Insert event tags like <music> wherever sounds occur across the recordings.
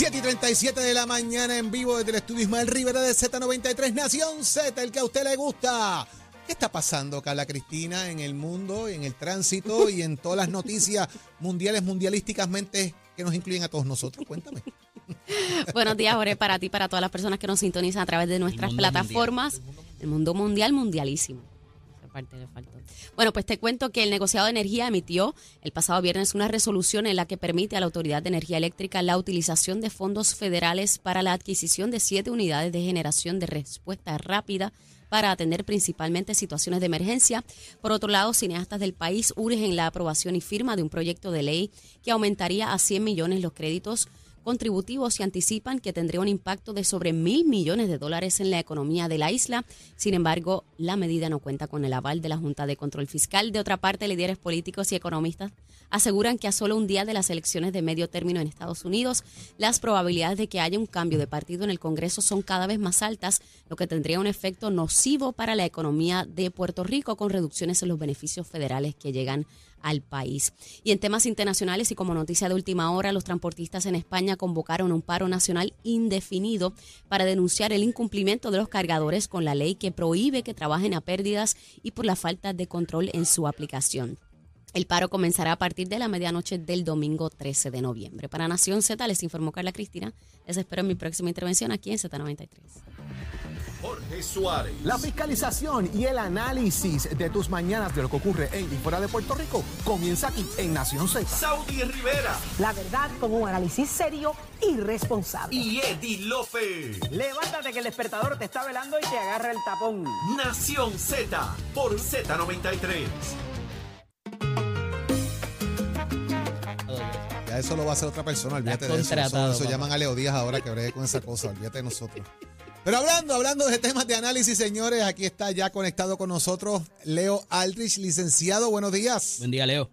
7 y 37 de la mañana en vivo desde el estudio Ismael Rivera de Z93 Nación Z, el que a usted le gusta. ¿Qué está pasando, Carla Cristina, en el mundo, en el tránsito y en todas las noticias mundiales, mundialísticamente que nos incluyen a todos nosotros? Cuéntame. Buenos días, Jorge, para ti, para todas las personas que nos sintonizan a través de nuestras plataformas. El mundo mundial, mundialísimo. Bueno, pues te cuento que el negociado de energía emitió el pasado viernes una resolución en la que permite a la Autoridad de Energía Eléctrica la utilización de fondos federales para la adquisición de siete unidades de generación de respuesta rápida para atender principalmente situaciones de emergencia. Por otro lado, cineastas del país urgen la aprobación y firma de un proyecto de ley que aumentaría a 100 millones los créditos contributivos y anticipan que tendría un impacto de sobre mil millones de dólares en la economía de la isla. Sin embargo, la medida no cuenta con el aval de la Junta de Control Fiscal. De otra parte, líderes políticos y economistas aseguran que a solo un día de las elecciones de medio término en Estados Unidos, las probabilidades de que haya un cambio de partido en el Congreso son cada vez más altas, lo que tendría un efecto nocivo para la economía de Puerto Rico con reducciones en los beneficios federales que llegan al país. Y en temas internacionales y como noticia de última hora, los transportistas en España convocaron un paro nacional indefinido para denunciar el incumplimiento de los cargadores con la ley que prohíbe que trabajen a pérdidas y por la falta de control en su aplicación. El paro comenzará a partir de la medianoche del domingo 13 de noviembre. Para Nación Z les informó Carla Cristina. Les espero en mi próxima intervención aquí en Z93. Jorge Suárez. La fiscalización y el análisis de tus mañanas de lo que ocurre en y fuera de Puerto Rico comienza aquí en Nación Z. Saudi Rivera. La verdad con un análisis serio y responsable. Y Eddie López. Levántate que el despertador te está velando y te agarra el tapón. Nación Z por Z93. Ya eso lo va a hacer otra persona, olvídate de eso. Eso, eso llaman a Leo Díaz ahora que bregue con esa cosa, olvídate de nosotros. Pero hablando, hablando de temas de análisis, señores, aquí está ya conectado con nosotros Leo Aldrich, licenciado. Buenos días. Buen día, Leo.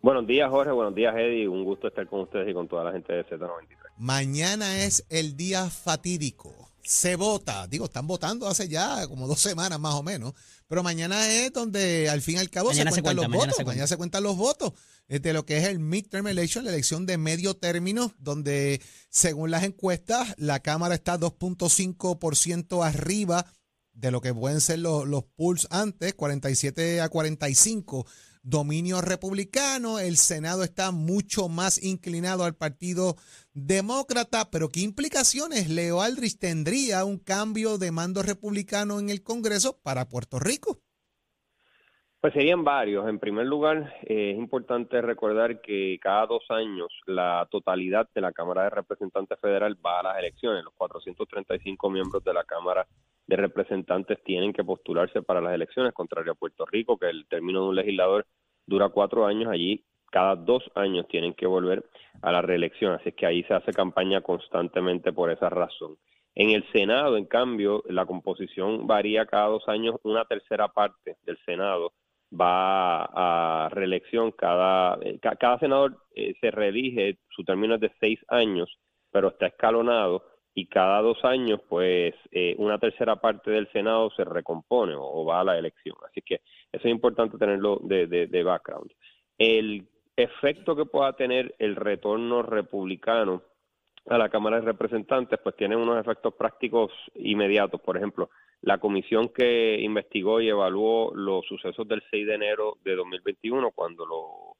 Buenos días, Jorge. Buenos días, Eddie. Un gusto estar con ustedes y con toda la gente de Z93. Mañana es el día fatídico. Se vota. Digo, están votando hace ya como dos semanas más o menos. Pero mañana es donde al fin y al cabo se cuentan los votos. mañana se cuentan los votos de lo que es el midterm election, la elección de medio término, donde según las encuestas la Cámara está 2.5% arriba de lo que pueden ser los, los polls antes, 47 a 45 dominio republicano, el Senado está mucho más inclinado al Partido Demócrata, pero ¿qué implicaciones Leo Aldrich tendría un cambio de mando republicano en el Congreso para Puerto Rico? Pues serían varios. En primer lugar, eh, es importante recordar que cada dos años la totalidad de la Cámara de Representantes Federal va a las elecciones. Los 435 miembros de la Cámara de Representantes tienen que postularse para las elecciones, contrario a Puerto Rico, que el término de un legislador dura cuatro años. Allí cada dos años tienen que volver a la reelección. Así es que ahí se hace campaña constantemente por esa razón. En el Senado, en cambio, la composición varía cada dos años. Una tercera parte del Senado va a reelección. Cada, eh, cada senador eh, se reelige, su término es de seis años, pero está escalonado y cada dos años, pues, eh, una tercera parte del Senado se recompone o, va a la elección. Así que eso es importante tenerlo de, de, de background. El efecto que pueda tener el retorno republicano a la Cámara de Representantes, pues tiene unos efectos prácticos inmediatos. Por ejemplo, la comisión que investigó y evaluó los sucesos del 6 de enero de 2021, cuando lo,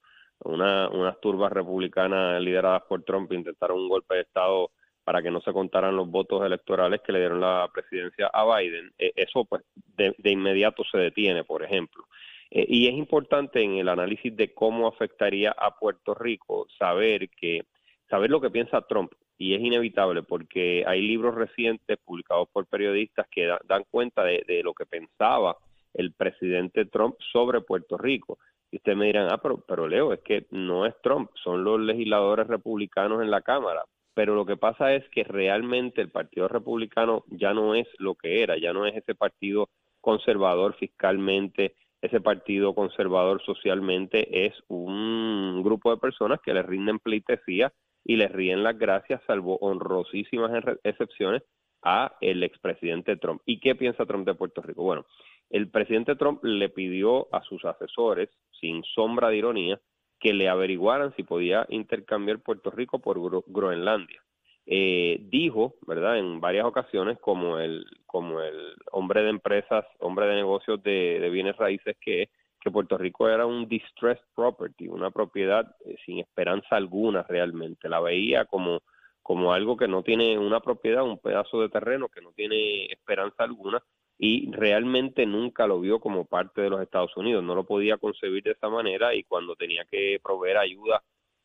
una, unas turbas republicanas lideradas por Trump intentaron un golpe de Estado para que no se contaran los votos electorales que le dieron la presidencia a Biden, e, eso pues de, inmediato se detiene, por ejemplo. Eh, y es importante en el análisis de cómo afectaría a Puerto Rico saber que saber lo que piensa Trump y es inevitable porque hay libros recientes publicados por periodistas que dan cuenta de, lo que pensaba el presidente Trump sobre Puerto Rico. Y ustedes me dirán, ah, pero, pero Leo, es que no es Trump, son los legisladores republicanos en la Cámara. Pero lo que pasa es que realmente el Partido Republicano ya no es lo que era, ya no es ese partido conservador fiscalmente, ese partido conservador socialmente, es un grupo de personas que le rinden pleitesía y le ríen las gracias, salvo honrosísimas excepciones, a el expresidente Trump. ¿Y qué piensa Trump de Puerto Rico? Bueno, el presidente Trump le pidió a sus asesores, sin sombra de ironía, que le averiguaran si podía intercambiar Puerto Rico por Groenlandia. Eh, dijo, ¿verdad?, en varias ocasiones, como el, como el hombre de empresas, hombre de negocios de, bienes raíces que que Puerto Rico era un distressed property, una propiedad eh, sin esperanza alguna realmente. La veía como, como algo que no tiene una propiedad, un pedazo de terreno que no tiene esperanza alguna y realmente nunca lo vio como parte de los Estados Unidos, no lo podía concebir de esa manera y cuando tenía que proveer ayuda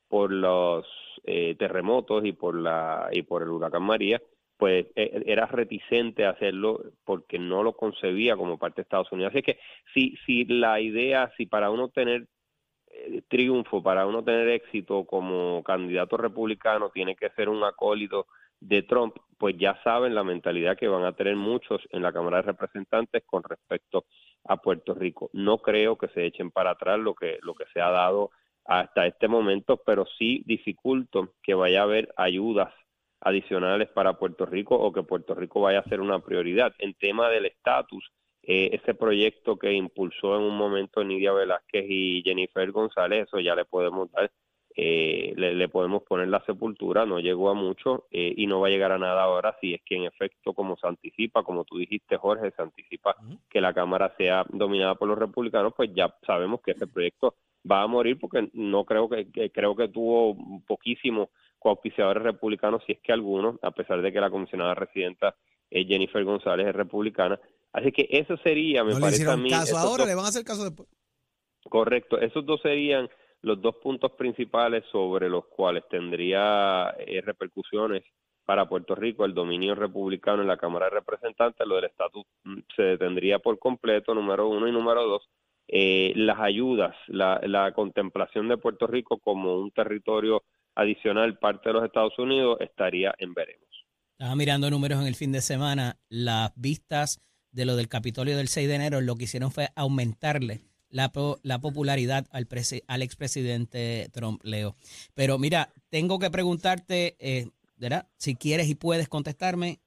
por los eh, terremotos y por la y por el huracán María, pues e, era reticente a hacerlo porque no lo concebía como parte de Estados Unidos. Así que si si la idea, si para uno tener eh, triunfo, para uno tener éxito como candidato republicano tiene que ser un acólito de Trump, pues ya saben la mentalidad que van a tener muchos en la Cámara de Representantes con respecto a Puerto Rico. No creo que se echen para atrás lo que lo que se ha dado hasta este momento, pero sí dificulto que vaya a haber ayudas adicionales para Puerto Rico o que Puerto Rico vaya a ser una prioridad. En tema del estatus, eh, ese proyecto que impulsó en un momento Nidia Velázquez y Jennifer González, eso ya le podemos dar eh, le, podemos poner la sepultura, no llegó a mucho eh, y no va a llegar a nada ahora si es que en efecto, como se anticipa, como tú dijiste Jorge, se anticipa que la Cámara sea dominada por los republicanos, pues ya sabemos que ese proyecto va a morir porque no creo que, creo que tuvo poquísimos coauspiciadores republicanos, si es que algunos, a pesar de que la comisionada residenta es Jennifer González es republicana. Así que eso sería, me parece a mí. Caso ahora, le van a hacer caso después. Correcto, esos dos serían los dos puntos principales sobre los cuales tendría eh, repercusiones para Puerto Rico el dominio republicano en la Cámara de Representantes, lo del estatus mm, se detendría por completo, número uno y número dos, eh, las ayudas, la, la contemplación de Puerto Rico como un territorio adicional parte de los Estados Unidos estaría en veremos. Estaba mirando números en el fin de semana, las vistas de lo del Capitolio del 6 de enero lo que hicieron fue aumentarle la, la popularidad al, al expresidente Trump, Leo. Pero mira, tengo que preguntarte, eh, ¿verdad? Si quieres y puedes contestarme,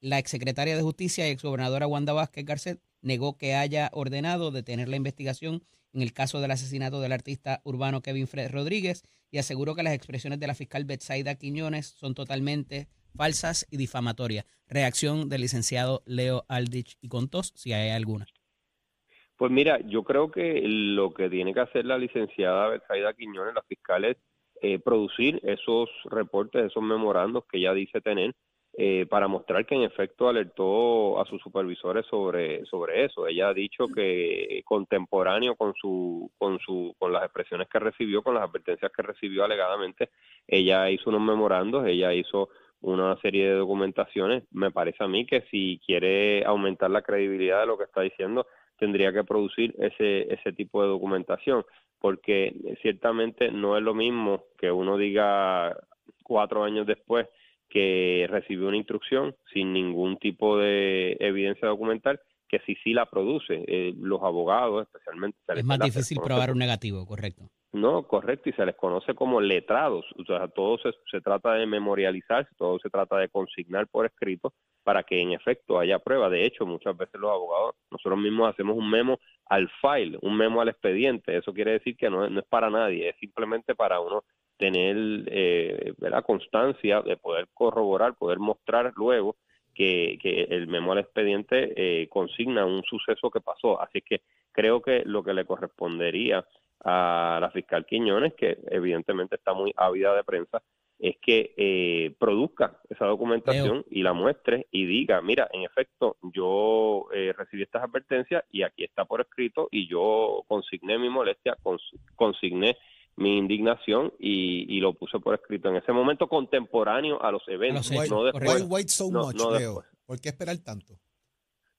la exsecretaria de Justicia y exgobernadora Wanda Vázquez Garcet negó que haya ordenado detener la investigación en el caso del asesinato del artista urbano Kevin Fred Rodríguez y aseguró que las expresiones de la fiscal Betsaida Quiñones son totalmente falsas y difamatorias. Reacción del licenciado Leo Aldich y Contos, si hay alguna. Pues mira, yo creo que lo que tiene que hacer la licenciada Betsaida Quiñones, la fiscal, es eh, producir esos reportes, esos memorandos que ella dice tener, eh, para mostrar que en efecto alertó a sus supervisores sobre sobre eso. Ella ha dicho que contemporáneo con su con su con las expresiones que recibió, con las advertencias que recibió alegadamente, ella hizo unos memorandos, ella hizo una serie de documentaciones. Me parece a mí que si quiere aumentar la credibilidad de lo que está diciendo, tendría que producir ese, ese tipo de documentación, porque ciertamente no es lo mismo que uno diga cuatro años después que recibió una instrucción sin ningún tipo de evidencia documental que si sí la produce. Eh, los abogados especialmente... es más difícil probar un negativo, correcto. No, correcto, y se les conoce como letrados. O sea, todo se, se trata de memorializar, todo se trata de consignar por escrito para que en efecto haya prueba. De hecho, muchas veces los abogados, nosotros mismos hacemos un memo al file, un memo al expediente. Eso quiere decir que no, no es para nadie, es simplemente para uno tener eh, la constancia de poder corroborar, poder mostrar luego que, que el memo al expediente eh, consigna un suceso que pasó. Así que creo que lo que le correspondería a la fiscal Quiñones, que evidentemente está muy ávida de prensa, es que eh, produzca esa documentación y la muestre y diga, mira, en efecto, yo eh, recibí estas advertencias y aquí está por escrito y yo consigné mi molestia, consigné mi indignación y, lo puse por escrito. En ese momento contemporáneo a los eventos. no después, ¿Por qué esperar tanto?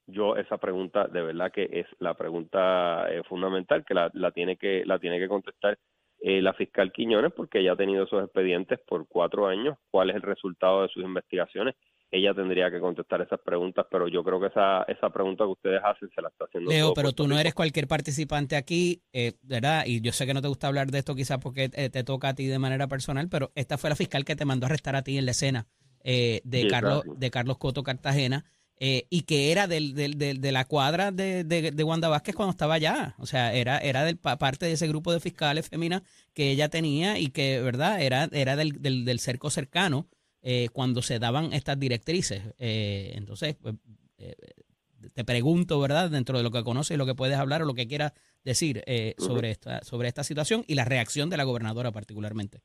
yo esa pregunta de verdad que es la pregunta eh, fundamental que la, tiene que la tiene que contestar eh, la fiscal Quiñones porque ella ha tenido esos expedientes por cuatro años. Cuál es el resultado de sus investigaciones ella tendría que contestar esas preguntas pero yo creo que esa esa pregunta que ustedes hacen se la está haciendo Leo pero tú no eres cualquier participante aquí eh, verdad y yo sé que no te gusta hablar de esto quizás porque te toca a ti de manera personal pero esta fue la fiscal que te mandó a arrestar a ti en la escena de Carlos de Carlos Coto Cartagena eh, y que era del, del, de la cuadra de, de, Wanda Vázquez cuando estaba allá. O sea, era, era del, parte de ese grupo de fiscales féminas que ella tenía y que, ¿verdad? Era, era del, del, del cerco cercano eh, cuando se daban estas directrices. Eh, entonces, pues, te pregunto, ¿verdad? Dentro de lo que conoces, lo que puedes hablar o lo que quieras decir sobre, esta, sobre esta situación y la reacción de la gobernadora particularmente.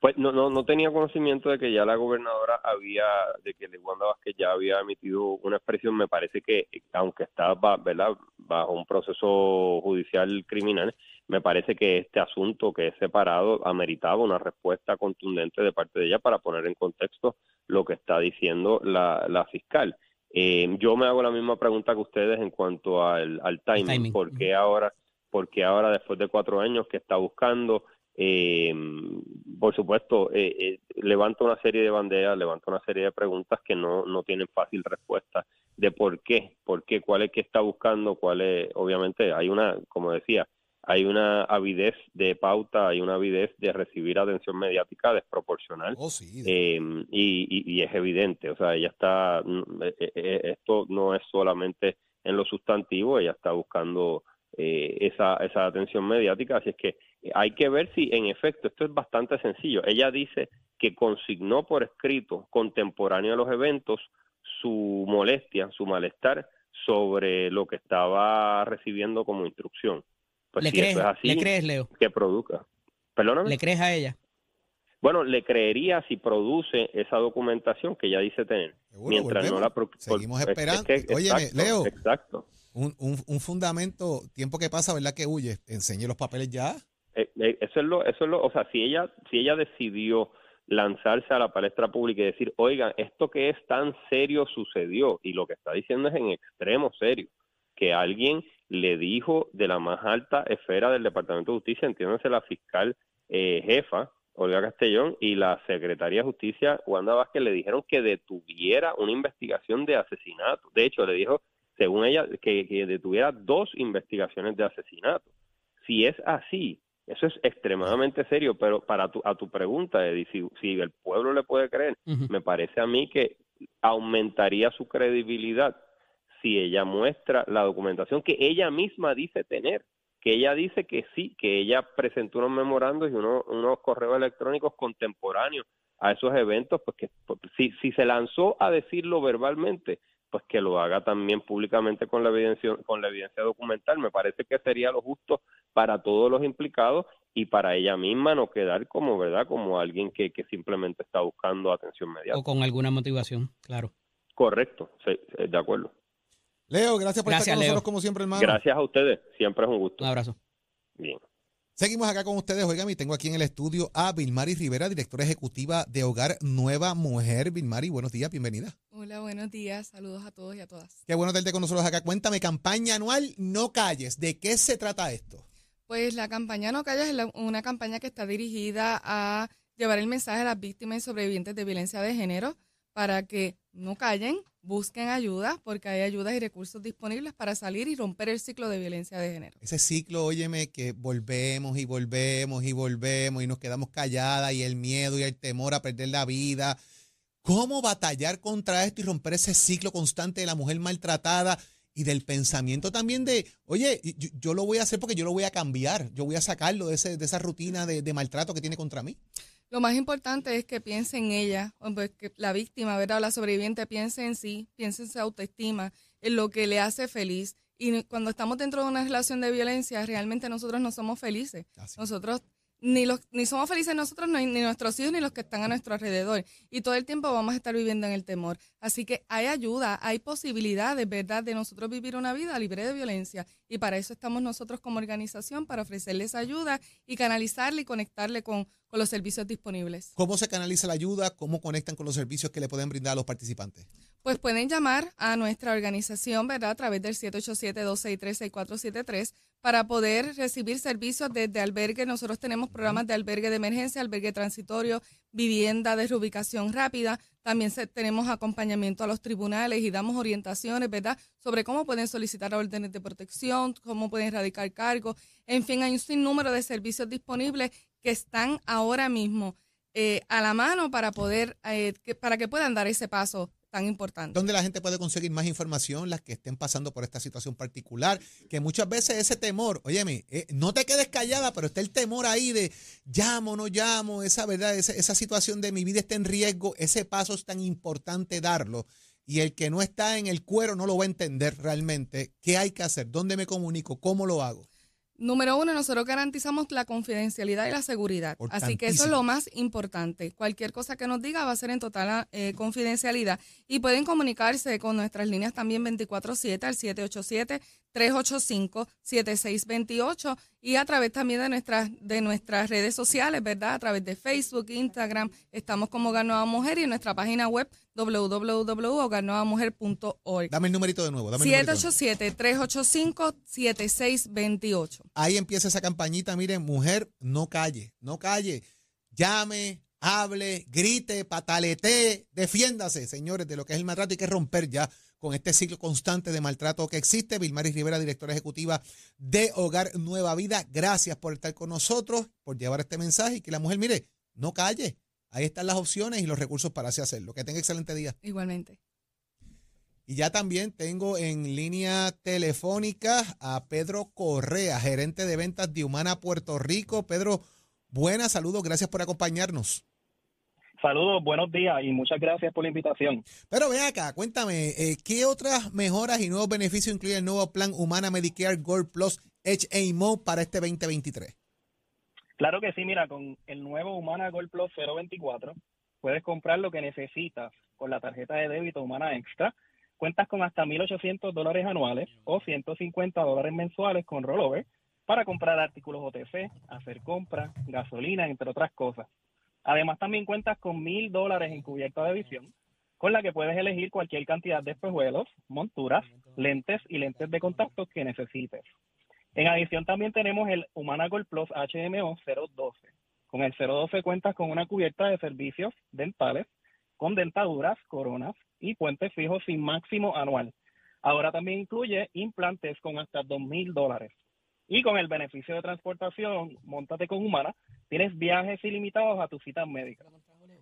Pues no, no, no tenía conocimiento de que ya la gobernadora había, de que Wanda Vázquez ya había emitido una expresión. Me parece que, aunque estaba ¿verdad? bajo un proceso judicial criminal, me parece que este asunto que es separado ameritaba una respuesta contundente de parte de ella para poner en contexto lo que está diciendo la, la fiscal. Eh, yo me hago la misma pregunta que ustedes en cuanto al, al timing. timing. ¿Por qué ahora, porque ahora después de cuatro años que está buscando eh, por supuesto, eh, eh, levanta una serie de banderas, levanta una serie de preguntas que no, no tienen fácil respuesta de por qué, por qué, cuál es que está buscando, cuál es, obviamente hay una, como decía, hay una avidez de pauta, hay una avidez de recibir atención mediática desproporcional oh, eh, y, y, es evidente, o sea, ella está, mm, esto no es solamente en lo sustantivo, ella está buscando esa, esa atención mediática, así es que hay que ver si en efecto esto es bastante sencillo. Ella dice que consignó por escrito, contemporáneo a los eventos, su molestia, su malestar sobre lo que estaba recibiendo como instrucción. Pues ¿Le, crees, así, ¿Le crees, Leo? Que produzca. Perdóname. ¿Le crees a ella? Bueno, le creería si produce esa documentación que ella dice tener. mientras no la Seguimos esperando. Oye, Leo. Exacto. Un, un, un fundamento, tiempo que pasa, ¿verdad? Que huye. Enseñe los papeles ya. Eh, eh, eso es lo, eso es lo, o sea, si ella, si ella decidió lanzarse a la palestra pública y decir, oigan, esto que es tan serio sucedió, y lo que está diciendo es en extremo serio, que alguien le dijo de la más alta esfera del Departamento de Justicia, entiéndase la fiscal eh, jefa, Olga Castellón, y la secretaria de Justicia, Wanda Vázquez, le dijeron que detuviera una investigación de asesinato. De hecho, le dijo, según ella, que, que detuviera dos investigaciones de asesinato. Si es así, eso es extremadamente serio, pero para tu, a tu pregunta, Eddie, si, el pueblo le puede creer, me parece a mí que aumentaría su credibilidad si ella muestra la documentación que ella misma dice tener, que ella dice que sí, que ella presentó unos memorandos y unos, unos correos electrónicos contemporáneos a esos eventos, pues que pues, si, si se lanzó a decirlo verbalmente, pues que lo haga también públicamente con la evidencia con la evidencia documental. Me parece que sería lo justo para todos los implicados y para ella misma no quedar como verdad como alguien que, que simplemente está buscando atención mediática. O con alguna motivación claro. Correcto sí, de acuerdo Leo gracias por estar con nosotros como siempre hermano gracias a ustedes siempre es un gusto un abrazo bien Seguimos acá con ustedes. Oigan, y tengo aquí en el estudio a Vilmari Rivera, directora ejecutiva de Hogar Nueva Mujer. Vilmari, buenos días, bienvenida. Hola, buenos días. Saludos a todos y a todas. Qué bueno tenerte con nosotros acá. Cuéntame, campaña anual No Calles. ¿De qué se trata esto? Pues la campaña No Calles es una campaña que está dirigida a llevar el mensaje a las víctimas y sobrevivientes de violencia de género para que no callen, busquen ayuda, porque hay ayudas y recursos disponibles para salir y romper el ciclo de violencia de género. Ese ciclo, óyeme, que volvemos y volvemos y volvemos y nos quedamos calladas y el miedo y el temor a perder la vida. ¿Cómo batallar contra esto y romper ese ciclo constante de la mujer maltratada? y del pensamiento también de, oye, yo, lo voy a hacer porque yo lo voy a cambiar, yo voy a sacarlo de, ese, de esa rutina de, de maltrato que tiene contra mí. Lo más importante es que piense en ella, pues, que la víctima, ¿verdad? la sobreviviente piense en sí, piense en su autoestima, en lo que le hace feliz. Y cuando estamos dentro de una relación de violencia, realmente nosotros no somos felices. Nosotros ni, los, ni somos felices nosotros, ni, nuestros hijos, ni los que están a nuestro alrededor. Y todo el tiempo vamos a estar viviendo en el temor. Así que hay ayuda, hay posibilidades, ¿verdad?, de nosotros vivir una vida libre de violencia. Y para eso estamos nosotros como organización, para ofrecerles ayuda y canalizarle y conectarle con, con los servicios disponibles. ¿Cómo se canaliza la ayuda? ¿Cómo conectan con los servicios que le pueden brindar a los participantes? Pues pueden llamar a nuestra organización, ¿verdad?, a través del 787-263-6473 para poder recibir servicios desde albergue. Nosotros tenemos programas de albergue de emergencia, albergue transitorio, vivienda de reubicación rápida. También tenemos acompañamiento a los tribunales y damos orientaciones, ¿verdad?, sobre cómo pueden solicitar órdenes de protección, cómo pueden erradicar cargos. En fin, hay un sinnúmero de servicios disponibles que están ahora mismo eh, a la mano para poder, eh, para que puedan dar ese paso tan importante. ¿Dónde la gente puede conseguir más información, las que estén pasando por esta situación particular? Que muchas veces ese temor, óyeme, eh, no te quedes callada, pero está el temor ahí de llamo, no llamo, esa verdad, esa, esa situación de mi vida está en riesgo, ese paso es tan importante darlo. Y el que no está en el cuero no lo va a entender realmente. ¿Qué hay que hacer? ¿Dónde me comunico? ¿Cómo lo hago? Número uno, nosotros garantizamos la confidencialidad y la seguridad. Así que eso es lo más importante. Cualquier cosa que nos diga va a ser en total eh, confidencialidad. Y pueden comunicarse con nuestras líneas también 24-7 al 787-385-7628 y a través también de nuestras, de nuestras redes sociales, ¿verdad? A través de Facebook, Instagram, estamos como Hogar Nueva Mujer y en nuestra página web www.hogarnuevamujer.org. Dame el numerito de nuevo. 787-385-7628. Ahí empieza esa campañita, miren, mujer, no calle, no calle. Llame, hable, grite, patalete, defiéndase, señores, de lo que es el maltrato. Hay que romper ya con este ciclo constante de maltrato que existe. Vilmaris Rivera, directora ejecutiva de Hogar Nueva Vida, gracias por estar con nosotros, por llevar este mensaje y que la mujer, mire, no calle, Ahí están las opciones y los recursos para así hacerlo. Que tenga excelente día. Igualmente. Y ya también tengo en línea telefónica a Pedro Correa, gerente de ventas de Humana Puerto Rico. Pedro, buenas, saludos, gracias por acompañarnos. Saludos, buenos días y muchas gracias por la invitación. Pero ve acá, cuéntame, eh, ¿qué otras mejoras y nuevos beneficios incluye el nuevo plan Humana Medicare Gold Plus HMO para este 2023? Claro que sí, mira, con el nuevo Humana Gold Plus 024 puedes comprar lo que necesitas con la tarjeta de débito Humana Extra. Cuentas con hasta 1.800 dólares anuales o 150 dólares mensuales con rollover para comprar artículos OTC, hacer compras, gasolina, entre otras cosas. Además, también cuentas con 1.000 dólares en cubierta de visión, con la que puedes elegir cualquier cantidad de espejuelos, monturas, lentes y lentes de contacto que necesites. En adición también tenemos el Humana Gold Plus HMO 012. Con el 012 cuentas con una cubierta de servicios dentales con dentaduras, coronas y puentes fijos sin máximo anual. Ahora también incluye implantes con hasta dos mil dólares. Y con el beneficio de transportación, montate con Humana, tienes viajes ilimitados a tus citas médicas.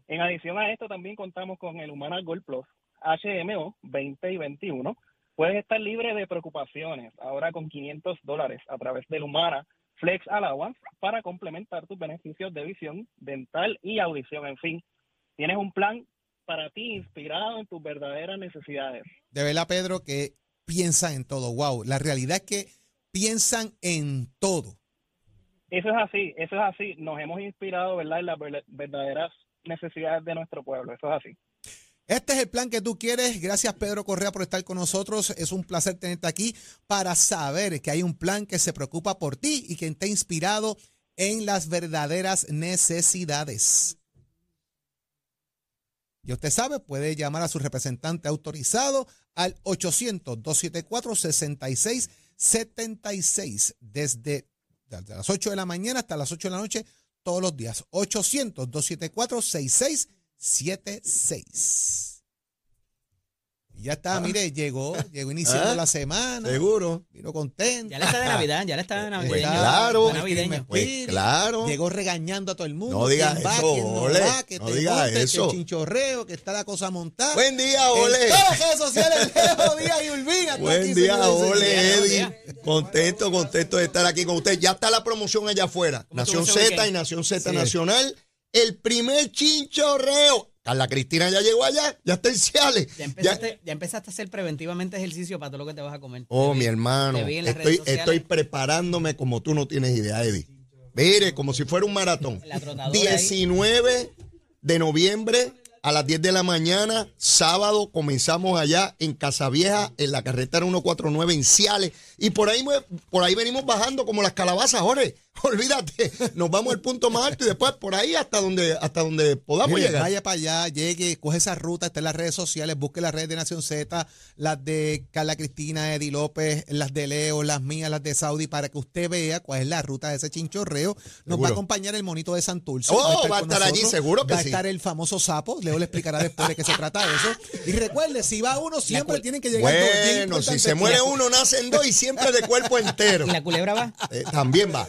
En adición a esto, también contamos con el Humana Gold Plus HMO 20 y 21, Puedes estar libre de preocupaciones ahora con 500 dólares a través del Humana Flex Allowance para complementar tus beneficios de visión, dental y audición. En fin, tienes un plan para ti inspirado en tus verdaderas necesidades. De verdad, Pedro, que piensan en todo. Wow, la realidad es que piensan en todo. Eso es así, eso es así. Nos hemos inspirado, ¿verdad?, en las verdaderas necesidades de nuestro pueblo. Eso es así. Este es el plan que tú quieres. Gracias Pedro Correa por estar con nosotros. Es un placer tenerte aquí para saber que hay un plan que se preocupa por ti y que te ha inspirado en las verdaderas necesidades. Y usted sabe, puede llamar a su representante autorizado al 800-274-6676 desde, desde las 8 de la mañana hasta las 8 de la noche todos los días. 800-274-6676. 76. Ya está, ah. mire, llegó, llegó iniciando ah. la semana. Seguro. Vino contento. Ya le está de Navidad, ya le está de Navidad. Pues claro, pues claro. Llegó regañando a todo el mundo. No digas eso, no, ole, que no digas eso. Que el chinchorreo, que está la cosa montada. Buen día, Ole. En todas las redes sociales, Leo Díaz y Urbina. Buen día, Ole, Eddie. Contento, contento de estar aquí con usted. Ya está la promoción allá afuera. Nación Z y Nación Z Nacional el primer chinchorreo. Carla Cristina ya llegó allá, ya está en Ciales. Ya empezaste, ya, empezaste a hacer preventivamente ejercicio para todo lo que te vas a comer. Oh, mi hermano. Estoy, estoy preparándome como tú no tienes idea, Eddie. Mire, como si fuera un maratón. 19 de noviembre a las 10 de la mañana, sábado, comenzamos allá en Casavieja, en la carretera 149 en Ciales. Y por ahí, por ahí venimos bajando como las calabazas, Jorge. <laughs> Olvídate, nos vamos al punto más alto y después por ahí hasta donde, hasta donde podamos llegar. Vaya para allá, llegue, coge esa ruta, está en las redes sociales, busque las redes de Nación Z, las de Carla Cristina, Eddie López, las de Leo, las mías, las de Saudi, para que usted vea cuál es la ruta de ese chinchorreo. Nos va a acompañar el monito de Santurce. Oh, va a estar, allí, seguro que Va a estar el famoso sapo, Leo le explicará después de qué se trata eso. Y recuerde, si va uno, siempre tiene que llegar Bueno, si se muere uno, nacen dos y siempre de cuerpo <laughs> entero. ¿Y la culebra va? Eh, también va.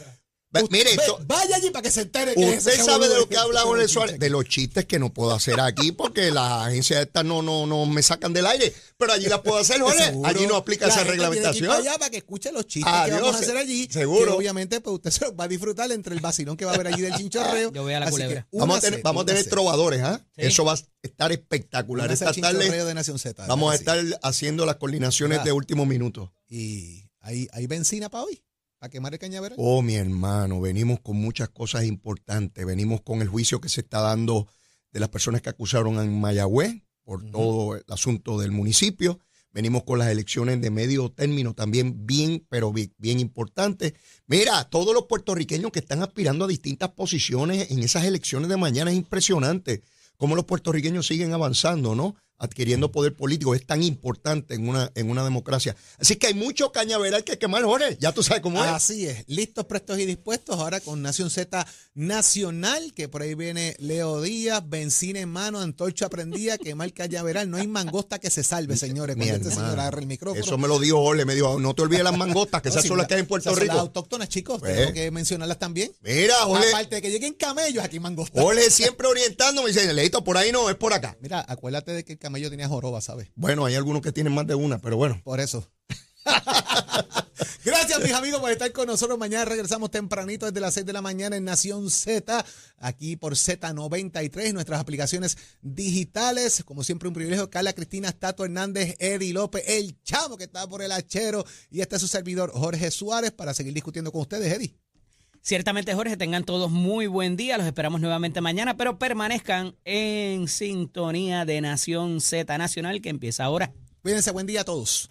Mire, vaya allí para que se entere. Que usted sabe de lo que habla Jorge Suárez, de los chistes que no puedo hacer aquí porque las agencias estas no, no, no me sacan del aire, pero allí las puedo hacer, <laughs> Jorge. Allí no aplica esa reglamentación. Para allá para que escuche los chistes que vamos a hacer allí. Seguro. obviamente, pues usted se va a disfrutar entre el vacilón que va a haber allí del <laughs> chinchorreo. Yo voy a la culebra. Vamos a tener, vamos a tener trovadores, ¿ah? Eso va a estar espectacular. Esta tarde de Nación Z, vamos a estar haciendo las coordinaciones de último minuto. Y hay, hay benzina para hoy. ¿A quemar el cañaveral? Oh, mi hermano, venimos con muchas cosas importantes. Venimos con el juicio que se está dando de las personas que acusaron a Mayagüez por todo el asunto del municipio. Venimos con las elecciones de medio término también bien, pero bien, bien importantes. Mira, todos los puertorriqueños que están aspirando a distintas posiciones en esas elecciones de mañana es impresionante cómo los puertorriqueños siguen avanzando, ¿no? Adquiriendo poder político es tan importante en una, en una democracia. Así que hay mucho cañaveral que quemar, Jorge. Ya tú sabes cómo es. Así es. Listos, prestos y dispuestos. Ahora con Nación Z Nacional, que por ahí viene Leo Díaz, benzina en mano, antorcha prendida, <laughs> quemar cañaveral. No hay mangosta que se salve, señores. Cuando este señor agarre el micrófono. Eso me lo dijo Jorge. Me dijo, no te olvides las mangostas, que <laughs> esas son las que hay en Puerto Rico. Las autóctonas, chicos. Pues. Tengo que mencionarlas también. Mira, Jorge. Aparte de que lleguen camellos, aquí mangostas. Jorge siempre orientándome. Dice, Leito, por ahí no, es por acá. Mira, acuérdate de que el camello tenía joroba, ¿sabes? Bueno, hay algunos que tienen más de una, pero bueno. Por eso. <laughs> Gracias, mis amigos, por estar con nosotros. Mañana regresamos tempranito desde las 6 de la mañana en Nación Z, aquí por Z93, nuestras aplicaciones digitales. Como siempre, un privilegio. Carla Cristina, Tato Hernández, Eddie López, el chamo que está por el hachero. Y este es su servidor, Jorge Suárez, para seguir discutiendo con ustedes, Eddie. Ciertamente, Jorge, tengan todos muy buen día. Los esperamos nuevamente mañana, pero permanezcan en sintonía de Nación Z Nacional que empieza ahora. Cuídense, buen día a todos.